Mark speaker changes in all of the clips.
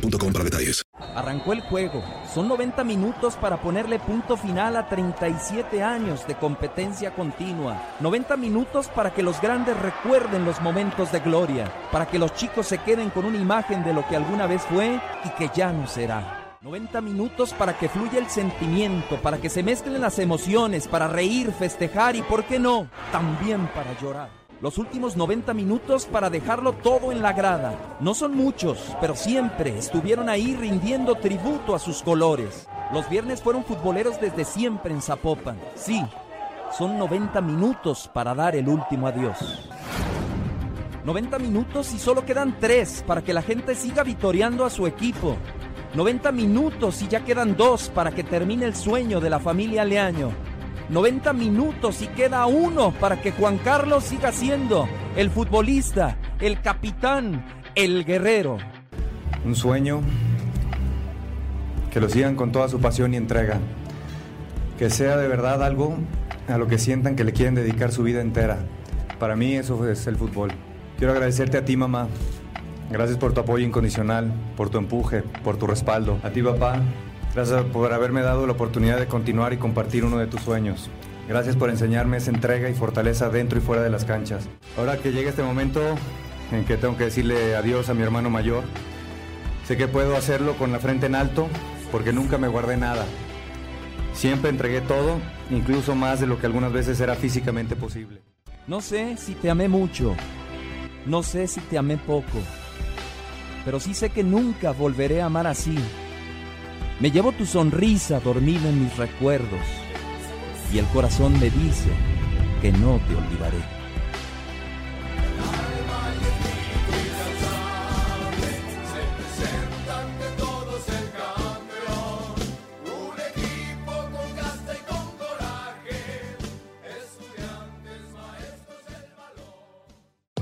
Speaker 1: para detalles.
Speaker 2: Arrancó el juego. Son 90 minutos para ponerle punto final a 37 años de competencia continua. 90 minutos para que los grandes recuerden los momentos de gloria. Para que los chicos se queden con una imagen de lo que alguna vez fue y que ya no será. 90 minutos para que fluya el sentimiento, para que se mezclen las emociones, para reír, festejar y, ¿por qué no?, también para llorar. Los últimos 90 minutos para dejarlo todo en la grada. No son muchos, pero siempre estuvieron ahí rindiendo tributo a sus colores. Los viernes fueron futboleros desde siempre en Zapopan. Sí, son 90 minutos para dar el último adiós. 90 minutos y solo quedan 3 para que la gente siga vitoreando a su equipo. 90 minutos y ya quedan 2 para que termine el sueño de la familia Leaño. 90 minutos y queda uno para que Juan Carlos siga siendo el futbolista, el capitán, el guerrero.
Speaker 3: Un sueño que lo sigan con toda su pasión y entrega. Que sea de verdad algo a lo que sientan que le quieren dedicar su vida entera. Para mí eso es el fútbol. Quiero agradecerte a ti, mamá. Gracias por tu apoyo incondicional, por tu empuje, por tu respaldo. A ti, papá. Gracias por haberme dado la oportunidad de continuar y compartir uno de tus sueños. Gracias por enseñarme esa entrega y fortaleza dentro y fuera de las canchas. Ahora que llega este momento en que tengo que decirle adiós a mi hermano mayor, sé que puedo hacerlo con la frente en alto porque nunca me guardé nada. Siempre entregué todo, incluso más de lo que algunas veces era físicamente posible.
Speaker 2: No sé si te amé mucho, no sé si te amé poco, pero sí sé que nunca volveré a amar así. Me llevo tu sonrisa dormida en mis recuerdos y el corazón me dice que no te olvidaré.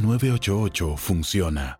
Speaker 4: 988 funciona.